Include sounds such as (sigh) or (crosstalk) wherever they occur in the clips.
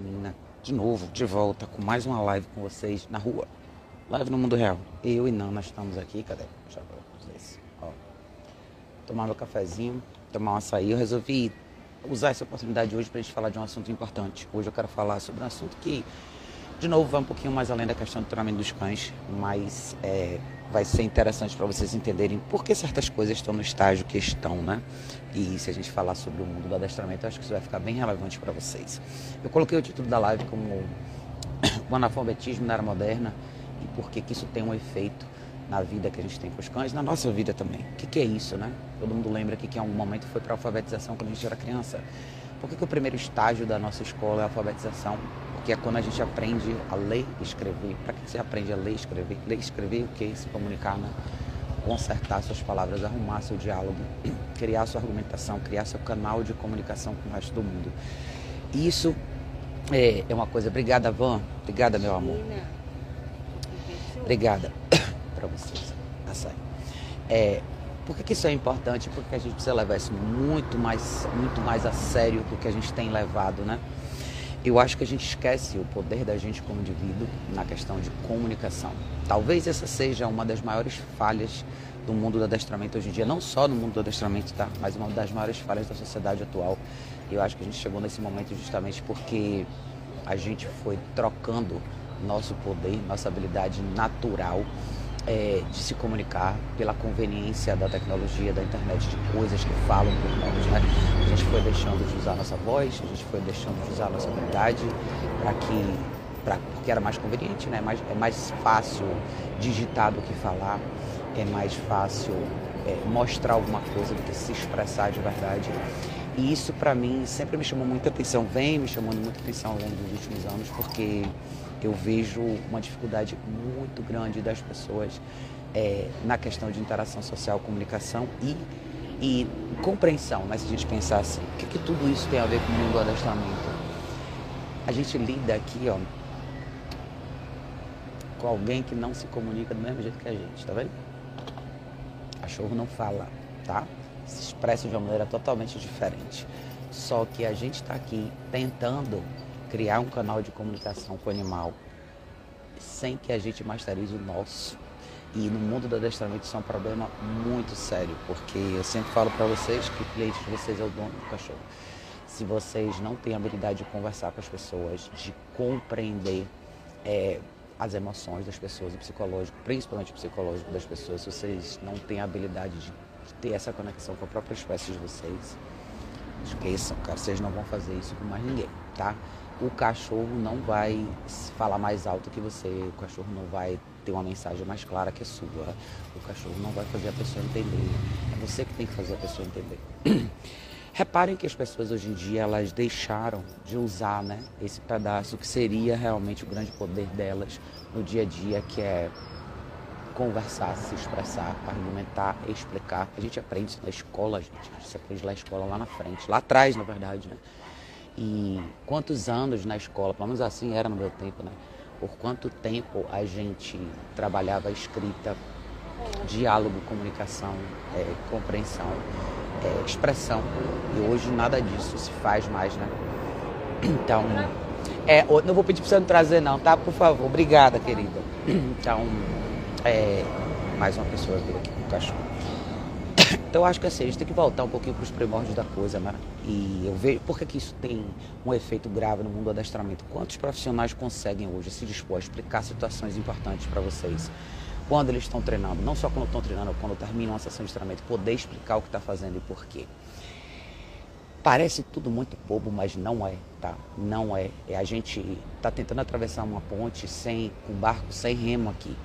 Colina, de novo, de volta com mais uma live com vocês na rua. Live no mundo real. Eu e nós estamos aqui, cadê? Deixa eu ver vocês. Ó. Tomar meu cafezinho, tomar um açaí. Eu resolvi usar essa oportunidade hoje para a gente falar de um assunto importante. Hoje eu quero falar sobre um assunto que, de novo, vai um pouquinho mais além da questão do treinamento dos cães, mas é, vai ser interessante para vocês entenderem por que certas coisas estão no estágio que estão, né? E se a gente falar sobre o mundo do adestramento, eu acho que isso vai ficar bem relevante para vocês. Eu coloquei o título da live como (coughs) o analfabetismo na era moderna e por que, que isso tem um efeito na vida que a gente tem com os cães, na nossa vida também. O que, que é isso, né? Todo mundo lembra que, que em algum momento foi para alfabetização quando a gente era criança. Por que, que o primeiro estágio da nossa escola é a alfabetização? Porque é quando a gente aprende a ler e escrever. Para que você aprende a ler e escrever? Ler e escrever o que? Se comunicar, né? Consertar suas palavras, arrumar seu diálogo, (clears throat) criar sua argumentação, criar seu canal de comunicação com o resto do mundo. Isso é, é uma coisa. Obrigada, Van. Obrigada, meu amor. Obrigada (coughs) para vocês. Açaí. É, por que, que, isso é importante? Porque a gente precisa levar isso muito mais, muito mais a sério do que a gente tem levado, né? Eu acho que a gente esquece o poder da gente como indivíduo na questão de comunicação. Talvez essa seja uma das maiores falhas do mundo do adestramento hoje em dia, não só no mundo do adestramento, tá? Mas uma das maiores falhas da sociedade atual. Eu acho que a gente chegou nesse momento justamente porque a gente foi trocando nosso poder, nossa habilidade natural é, de se comunicar pela conveniência da tecnologia, da internet, de coisas que falam por nós. Né? A gente foi deixando de usar nossa voz, a gente foi deixando de usar nossa habilidade para que, pra, porque era mais conveniente, né? mais, é mais fácil digitar do que falar, é mais fácil é, mostrar alguma coisa do que se expressar de verdade. E isso para mim sempre me chamou muita atenção, vem me chamando muita atenção ao longo dos últimos anos, porque eu vejo uma dificuldade muito grande das pessoas é, na questão de interação social, comunicação e, e compreensão. Mas se a gente pensar assim, o que, que tudo isso tem a ver com o mundo do adestramento? A gente lida aqui, ó, com alguém que não se comunica do mesmo jeito que a gente, tá vendo? Cachorro não fala, tá? Se expressa de uma maneira totalmente diferente. Só que a gente está aqui tentando criar um canal de comunicação com o animal sem que a gente masterize o nosso. E no mundo do adestramento isso é um problema muito sério, porque eu sempre falo para vocês que o cliente de vocês é o dono do cachorro. Se vocês não têm habilidade de conversar com as pessoas, de compreender é, as emoções das pessoas, o psicológico, principalmente o psicológico das pessoas, se vocês não têm a habilidade de, de ter essa conexão com a própria espécie de vocês, esqueçam, cara, vocês não vão fazer isso com mais ninguém, tá? O cachorro não vai falar mais alto que você, o cachorro não vai ter uma mensagem mais clara que a sua, o cachorro não vai fazer a pessoa entender. É você que tem que fazer a pessoa entender. (clears throat) Reparem que as pessoas hoje em dia elas deixaram de usar né, esse pedaço que seria realmente o grande poder delas no dia a dia, que é conversar, se expressar, argumentar, explicar. A gente aprende isso na escola, gente. A gente aprende na escola lá na frente, lá atrás, na verdade, né? E quantos anos na escola, pelo menos assim era no meu tempo, né? Por quanto tempo a gente trabalhava escrita, diálogo, comunicação, é, compreensão, é, expressão. E hoje nada disso se faz mais, né? Então, é, não vou pedir para você não trazer não, tá? Por favor, obrigada, querida. Então, é, mais uma pessoa veio aqui com o cachorro. Então eu acho que assim, a gente tem que voltar um pouquinho para os primórdios da coisa, né? E eu vejo por que, isso tem um efeito grave no mundo do adestramento. Quantos profissionais conseguem hoje se dispor a explicar situações importantes para vocês? Quando eles estão treinando, não só quando estão treinando, quando terminam uma sessão de treinamento, poder explicar o que está fazendo e por quê. Parece tudo muito bobo, mas não é, tá? Não é. é a gente está tentando atravessar uma ponte sem um barco sem remo aqui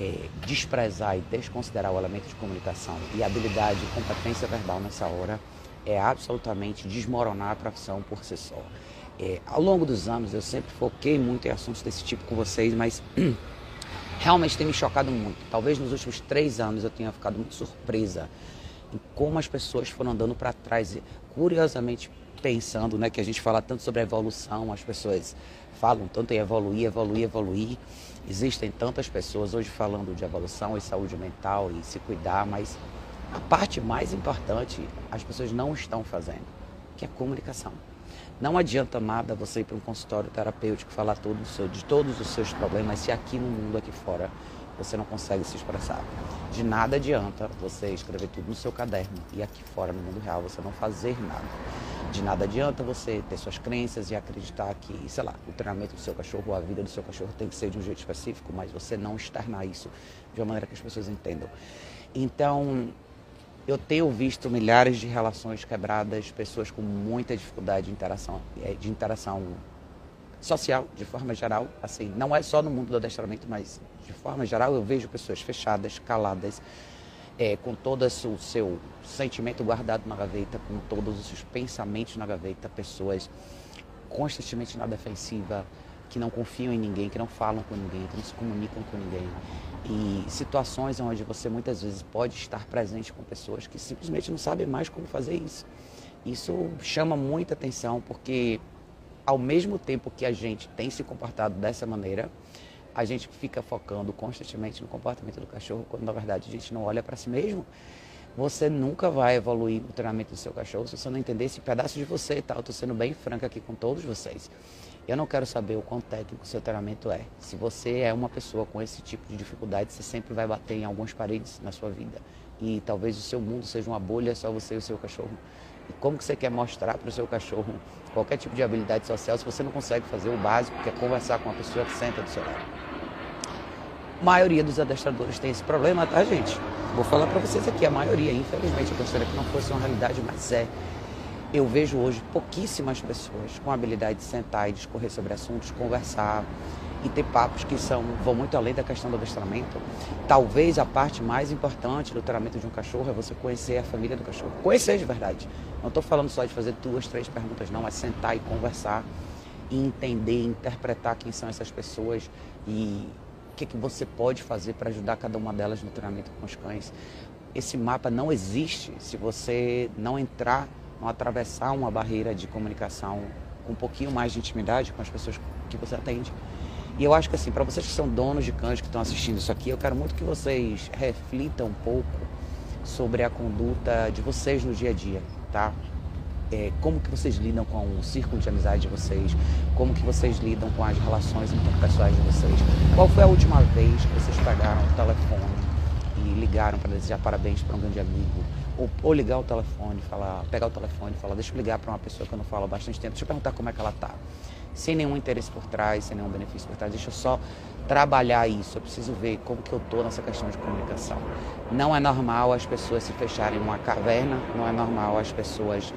é, desprezar e desconsiderar o elemento de comunicação e habilidade e competência verbal nessa hora é absolutamente desmoronar a profissão por si só. É, ao longo dos anos eu sempre foquei muito em assuntos desse tipo com vocês, mas (clears throat) realmente tem me chocado muito. Talvez nos últimos três anos eu tenha ficado muito surpresa em como as pessoas foram andando para trás, curiosamente pensando, né, que a gente fala tanto sobre a evolução, as pessoas falam tanto em evoluir, evoluir, evoluir. Existem tantas pessoas hoje falando de evolução e saúde mental e se cuidar, mas a parte mais importante as pessoas não estão fazendo, que é a comunicação. Não adianta nada você ir para um consultório terapêutico falar todo seu, de todos os seus problemas se aqui no mundo, aqui fora, você não consegue se expressar. De nada adianta você escrever tudo no seu caderno e aqui fora, no mundo real, você não fazer nada. De nada adianta você ter suas crenças e acreditar que, sei lá, o treinamento do seu cachorro, a vida do seu cachorro tem que ser de um jeito específico, mas você não externar isso de uma maneira que as pessoas entendam. Então, eu tenho visto milhares de relações quebradas, pessoas com muita dificuldade de interação, eh, de interação social, de forma geral. Assim, não é só no mundo do adestramento, mas de forma geral eu vejo pessoas fechadas, caladas, é, com todo o seu sentimento guardado na gaveta, com todos os seus pensamentos na gaveta, pessoas constantemente na defensiva, que não confiam em ninguém, que não falam com ninguém, que não se comunicam com ninguém. E situações onde você muitas vezes pode estar presente com pessoas que simplesmente não sabem mais como fazer isso. Isso chama muita atenção porque ao mesmo tempo que a gente tem se comportado dessa maneira, a gente fica focando constantemente no comportamento do cachorro, quando na verdade a gente não olha para si mesmo. Você nunca vai evoluir no treinamento do seu cachorro se você não entender esse pedaço de você, tá? Eu tô sendo bem franca aqui com todos vocês. Eu não quero saber o quão técnico o seu treinamento é. Se você é uma pessoa com esse tipo de dificuldade, você sempre vai bater em algumas paredes na sua vida. E talvez o seu mundo seja uma bolha, só você e o seu cachorro. Como que você quer mostrar para o seu cachorro qualquer tipo de habilidade social se você não consegue fazer o básico, que é conversar com uma pessoa que senta do seu lado? A maioria dos adestradores tem esse problema, tá, gente? Vou falar para vocês aqui, a maioria, infelizmente, eu gostaria que não fosse uma realidade, mas é. Eu vejo hoje pouquíssimas pessoas com a habilidade de sentar e discorrer sobre assuntos, conversar, e ter papos que são, vão muito além da questão do adestramento. Talvez a parte mais importante do treinamento de um cachorro é você conhecer a família do cachorro. Conhecer de verdade. Não estou falando só de fazer duas, três perguntas, não. É sentar e conversar e entender, interpretar quem são essas pessoas e o que, que você pode fazer para ajudar cada uma delas no treinamento com os cães. Esse mapa não existe se você não entrar, não atravessar uma barreira de comunicação com um pouquinho mais de intimidade com as pessoas que você atende. E eu acho que assim, para vocês que são donos de cães que estão assistindo isso aqui, eu quero muito que vocês reflitam um pouco sobre a conduta de vocês no dia a dia, tá? É, como que vocês lidam com o círculo de amizade de vocês, como que vocês lidam com as relações interpessoais de vocês. Qual foi a última vez que vocês pegaram o telefone e ligaram para desejar parabéns para um grande amigo? Ou, ou ligar o telefone, falar, pegar o telefone e falar, deixa eu ligar para uma pessoa que eu não falo há bastante tempo, deixa eu perguntar como é que ela está sem nenhum interesse por trás, sem nenhum benefício por trás. Deixa eu só trabalhar isso. Eu preciso ver como que eu estou nessa questão de comunicação. Não é normal as pessoas se fecharem em uma caverna, não é normal as pessoas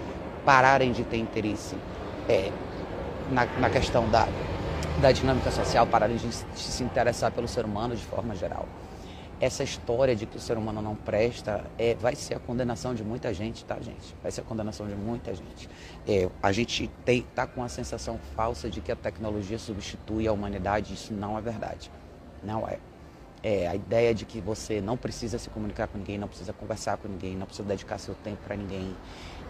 pararem de ter interesse é, na, na questão da, da dinâmica social, pararem de se interessar pelo ser humano de forma geral essa história de que o ser humano não presta é, vai ser a condenação de muita gente, tá, gente? Vai ser a condenação de muita gente. É, a gente tem, tá com a sensação falsa de que a tecnologia substitui a humanidade. Isso não é verdade. Não é. É a ideia de que você não precisa se comunicar com ninguém, não precisa conversar com ninguém, não precisa dedicar seu tempo para ninguém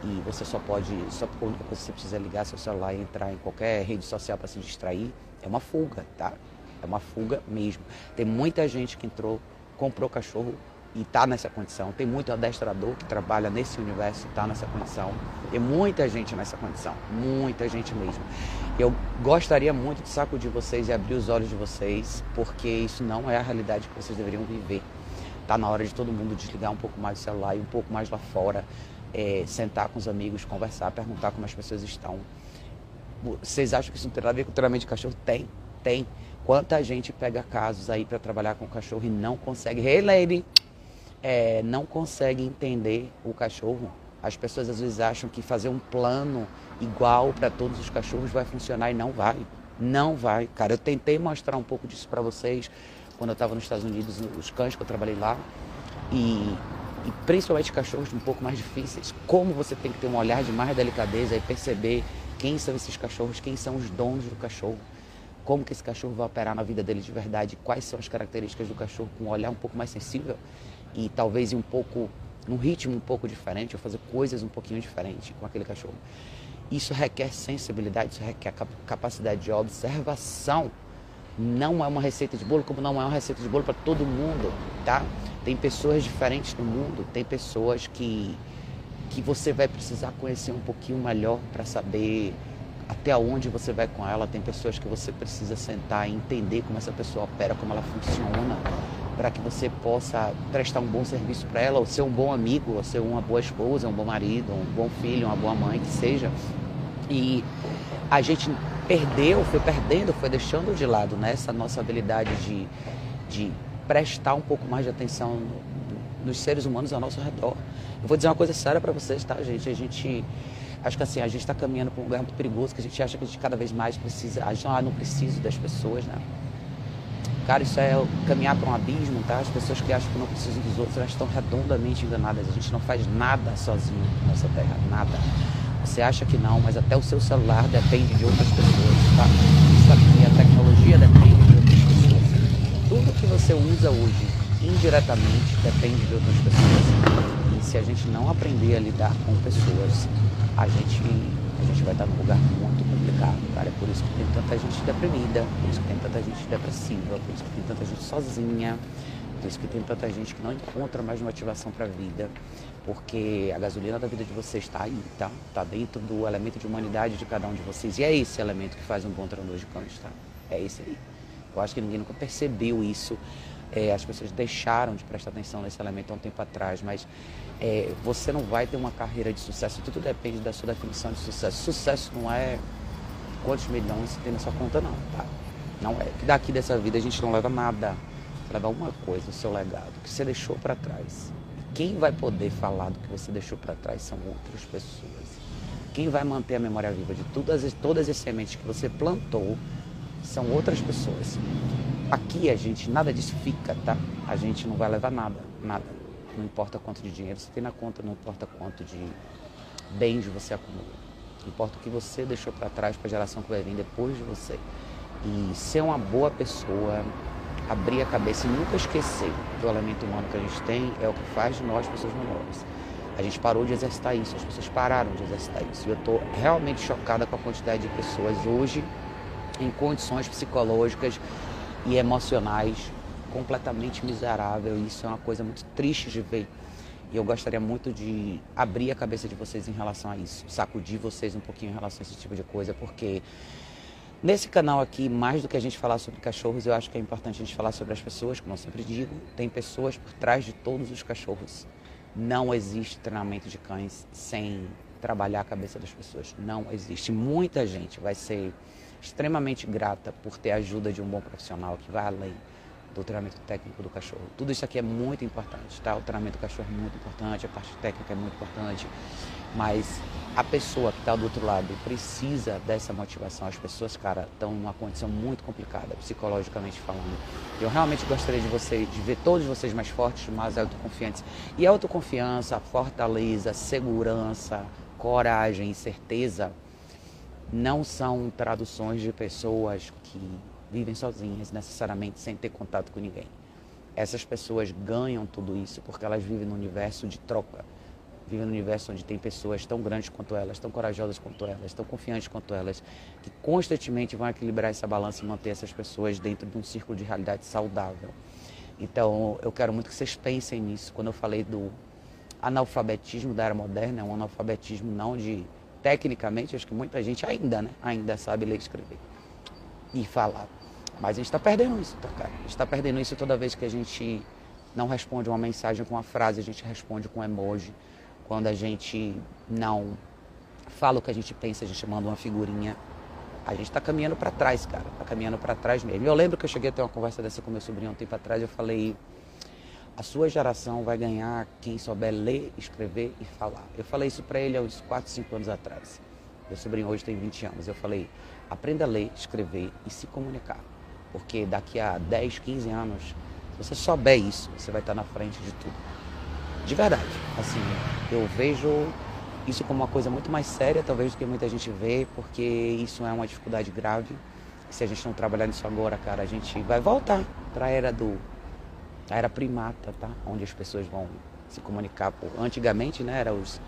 e você só pode, só a única coisa que você precisa é ligar seu celular e entrar em qualquer rede social para se distrair, é uma fuga, tá? É uma fuga mesmo. Tem muita gente que entrou comprou cachorro e está nessa condição. Tem muito adestrador que trabalha nesse universo e está nessa condição. Tem muita gente nessa condição, muita gente mesmo. Eu gostaria muito de sacudir vocês e abrir os olhos de vocês, porque isso não é a realidade que vocês deveriam viver. Está na hora de todo mundo desligar um pouco mais o celular e um pouco mais lá fora, é, sentar com os amigos, conversar, perguntar como as pessoas estão. Vocês acham que isso não tem nada a ver com o treinamento de cachorro? Tem, tem. Quanta gente pega casos aí para trabalhar com o cachorro e não consegue. Hey, lady! É, não consegue entender o cachorro. As pessoas às vezes acham que fazer um plano igual para todos os cachorros vai funcionar e não vai. Não vai. Cara, eu tentei mostrar um pouco disso para vocês quando eu estava nos Estados Unidos, os cães que eu trabalhei lá. E, e principalmente cachorros um pouco mais difíceis. Como você tem que ter um olhar de mais delicadeza e perceber quem são esses cachorros, quem são os donos do cachorro como que esse cachorro vai operar na vida dele de verdade, quais são as características do cachorro com um olhar um pouco mais sensível e talvez um pouco num ritmo um pouco diferente, ou fazer coisas um pouquinho diferentes com aquele cachorro. Isso requer sensibilidade, isso requer capacidade de observação. Não é uma receita de bolo, como não é uma receita de bolo para todo mundo, tá? Tem pessoas diferentes no mundo, tem pessoas que que você vai precisar conhecer um pouquinho melhor para saber até onde você vai com ela. Tem pessoas que você precisa sentar e entender como essa pessoa opera, como ela funciona, para que você possa prestar um bom serviço para ela, ou ser um bom amigo, ou ser uma boa esposa, um bom marido, um bom filho, uma boa mãe, que seja. E a gente perdeu, foi perdendo, foi deixando de lado né, essa nossa habilidade de, de prestar um pouco mais de atenção nos seres humanos ao nosso redor. Eu vou dizer uma coisa séria para vocês, tá, gente? A gente acho que assim, a gente está caminhando para um lugar muito perigoso, que a gente acha que a gente cada vez mais precisa, a gente ah, não precisa das pessoas, né? Cara, isso é caminhar para um abismo, tá? As pessoas que acham que não precisam dos outros, elas estão redondamente enganadas. A gente não faz nada sozinho nessa terra, nada. Você acha que não, mas até o seu celular depende de outras pessoas, tá? Isso aqui, a tecnologia depende de outras pessoas. Tudo que você usa hoje, indiretamente, depende de outras pessoas. E se a gente não aprender a lidar com pessoas, a gente, a gente vai estar num lugar muito complicado, cara. É por isso que tem tanta gente deprimida, por isso que tem tanta gente depressiva, por isso que tem tanta gente sozinha, por isso que tem tanta gente que não encontra mais motivação para a vida, porque a gasolina da vida de vocês está aí, tá? Está dentro do elemento de humanidade de cada um de vocês. E é esse elemento que faz um bom treinador de cães, tá? É esse aí. Eu acho que ninguém nunca percebeu isso. É, as pessoas deixaram de prestar atenção nesse elemento há um tempo atrás, mas é, você não vai ter uma carreira de sucesso. Tudo depende da sua definição de sucesso. Sucesso não é quantos milhões você tem na sua conta, não, tá? Não é. Que daqui dessa vida a gente não leva nada. Você leva uma coisa, o seu legado, que você deixou para trás. Quem vai poder falar do que você deixou para trás são outras pessoas. Quem vai manter a memória viva de todas, todas as sementes que você plantou são outras pessoas. Aqui a gente, nada disso fica, tá? A gente não vai levar nada, nada. Não importa quanto de dinheiro você tem na conta, não importa quanto de bens você acumula. Importa o que você deixou para trás para a geração que vai vir depois de você. E ser uma boa pessoa, abrir a cabeça e nunca esquecer que o elemento humano que a gente tem é o que faz de nós pessoas melhores. A gente parou de exercitar isso, as pessoas pararam de exercitar isso. E eu estou realmente chocada com a quantidade de pessoas hoje em condições psicológicas e emocionais completamente miserável. Isso é uma coisa muito triste de ver. E eu gostaria muito de abrir a cabeça de vocês em relação a isso, sacudir vocês um pouquinho em relação a esse tipo de coisa, porque nesse canal aqui, mais do que a gente falar sobre cachorros, eu acho que é importante a gente falar sobre as pessoas, como eu sempre digo, tem pessoas por trás de todos os cachorros. Não existe treinamento de cães sem trabalhar a cabeça das pessoas. Não existe. Muita gente vai ser extremamente grata por ter a ajuda de um bom profissional que vai além do treinamento técnico do cachorro. Tudo isso aqui é muito importante, tá? O treinamento do cachorro é muito importante, a parte técnica é muito importante, mas a pessoa que está do outro lado precisa dessa motivação. As pessoas, cara, estão numa condição muito complicada, psicologicamente falando. Eu realmente gostaria de você, de ver todos vocês mais fortes, mais autoconfiantes. E autoconfiança, fortaleza, segurança, coragem certeza não são traduções de pessoas que vivem sozinhas, necessariamente sem ter contato com ninguém. Essas pessoas ganham tudo isso porque elas vivem no universo de troca. Vivem no universo onde tem pessoas tão grandes quanto elas, tão corajosas quanto elas, tão confiantes quanto elas, que constantemente vão equilibrar essa balança e manter essas pessoas dentro de um círculo de realidade saudável. Então, eu quero muito que vocês pensem nisso. Quando eu falei do analfabetismo da era moderna, é um analfabetismo não de tecnicamente, acho que muita gente ainda, né? Ainda sabe ler e escrever e falar. Mas a gente está perdendo isso, tá, cara? A gente está perdendo isso toda vez que a gente não responde uma mensagem com uma frase, a gente responde com emoji. Quando a gente não fala o que a gente pensa, a gente manda uma figurinha. A gente está caminhando para trás, cara. Está caminhando para trás mesmo. Eu lembro que eu cheguei a ter uma conversa dessa com meu sobrinho um tempo atrás. Eu falei: a sua geração vai ganhar quem souber ler, escrever e falar. Eu falei isso para ele há uns 4, 5 anos atrás. Meu sobrinho hoje tem 20 anos. Eu falei, aprenda a ler, escrever e se comunicar. Porque daqui a 10, 15 anos, se você souber isso, você vai estar na frente de tudo. De verdade. Assim, eu vejo isso como uma coisa muito mais séria, talvez, do que muita gente vê, porque isso é uma dificuldade grave. Se a gente não trabalhar nisso agora, cara, a gente vai voltar para a era do a era primata, tá? Onde as pessoas vão se comunicar por. Antigamente, né, eram os,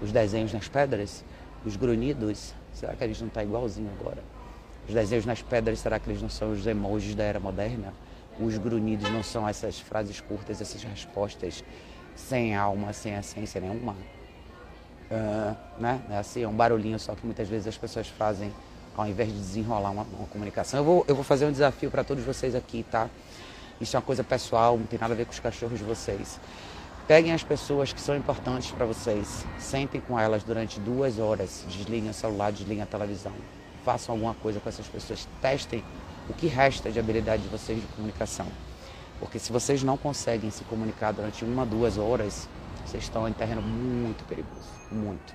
os desenhos nas pedras, os grunhidos. Será que a gente não está igualzinho agora? Os desenhos nas pedras, será que eles não são os emojis da era moderna? Os grunhidos não são essas frases curtas, essas respostas sem alma, sem essência nenhuma? uh, né? É assim, é um barulhinho só que muitas vezes as pessoas fazem ao invés de desenrolar uma, uma comunicação. Eu vou, eu vou fazer um desafio para todos vocês aqui, tá? Isso é uma coisa pessoal, não tem nada a ver com os cachorros de vocês. Peguem as pessoas que são importantes para vocês, sentem com elas durante duas horas, desliguem o celular, desliguem a televisão, façam alguma coisa com essas pessoas, testem o que resta de habilidade de vocês de comunicação. Porque se vocês não conseguem se comunicar durante uma, duas horas, vocês estão em terreno muito perigoso, muito.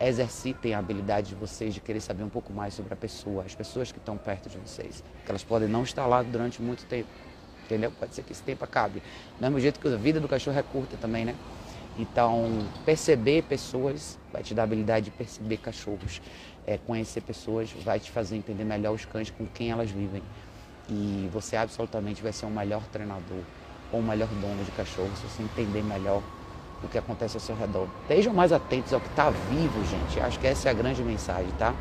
Exercitem a habilidade de vocês de querer saber um pouco mais sobre a pessoa, as pessoas que estão perto de vocês. Porque elas podem não estar lá durante muito tempo, entendeu? Pode ser que esse tempo acabe. Do mesmo jeito que a vida do cachorro é curta também, né? Então, perceber pessoas vai te dar a habilidade de perceber cachorros. É, conhecer pessoas vai te fazer entender melhor os cães com quem elas vivem. E você absolutamente vai ser um melhor treinador ou um melhor dono de cachorro se você entender melhor o que acontece ao seu redor. Estejam mais atentos ao que está vivo, gente. Acho que essa é a grande mensagem, tá?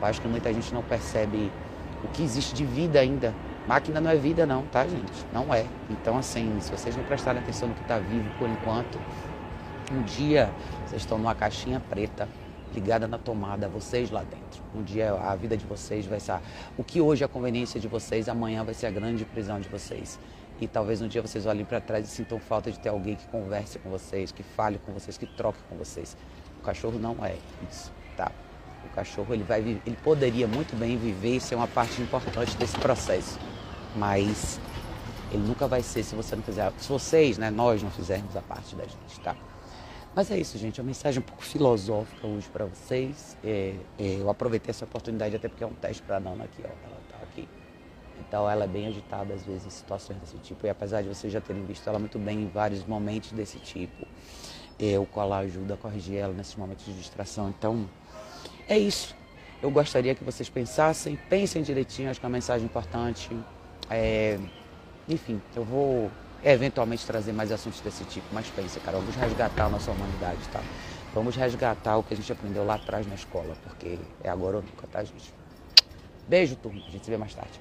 Eu acho que muita gente não percebe o que existe de vida ainda. Máquina não é vida não, tá, gente? Não é. Então, assim, se vocês não prestarem atenção no que está vivo por enquanto, um dia vocês estão numa caixinha preta ligada na tomada, vocês lá dentro. Um dia a vida de vocês vai ser. O que hoje é a conveniência de vocês, amanhã vai ser a grande prisão de vocês. E talvez um dia vocês olhem para trás e sintam falta de ter alguém que converse com vocês, que fale com vocês, que troque com vocês. O cachorro não é isso, tá? O cachorro ele vai ele poderia muito bem viver e ser uma parte importante desse processo, mas ele nunca vai ser se você não fizer, se vocês, né, nós não fizermos a parte da gente, tá? Mas é isso, gente. É uma mensagem um pouco filosófica hoje para vocês. É, é, eu aproveitei essa oportunidade até porque é um teste para a Nana aqui, ó. Ela tá aqui. Então ela é bem agitada às vezes em situações desse tipo. E apesar de vocês já terem visto ela muito bem em vários momentos desse tipo, é, o colar ajuda a corrigir ela nesses momentos de distração. Então é isso. Eu gostaria que vocês pensassem, pensem direitinho, acho que é uma mensagem importante. É, enfim, eu vou eventualmente trazer mais assuntos desse tipo. Mas pensa, cara, vamos resgatar a nossa humanidade, tá? Vamos resgatar o que a gente aprendeu lá atrás na escola, porque é agora ou nunca, tá, gente? Beijo, turma. A gente se vê mais tarde.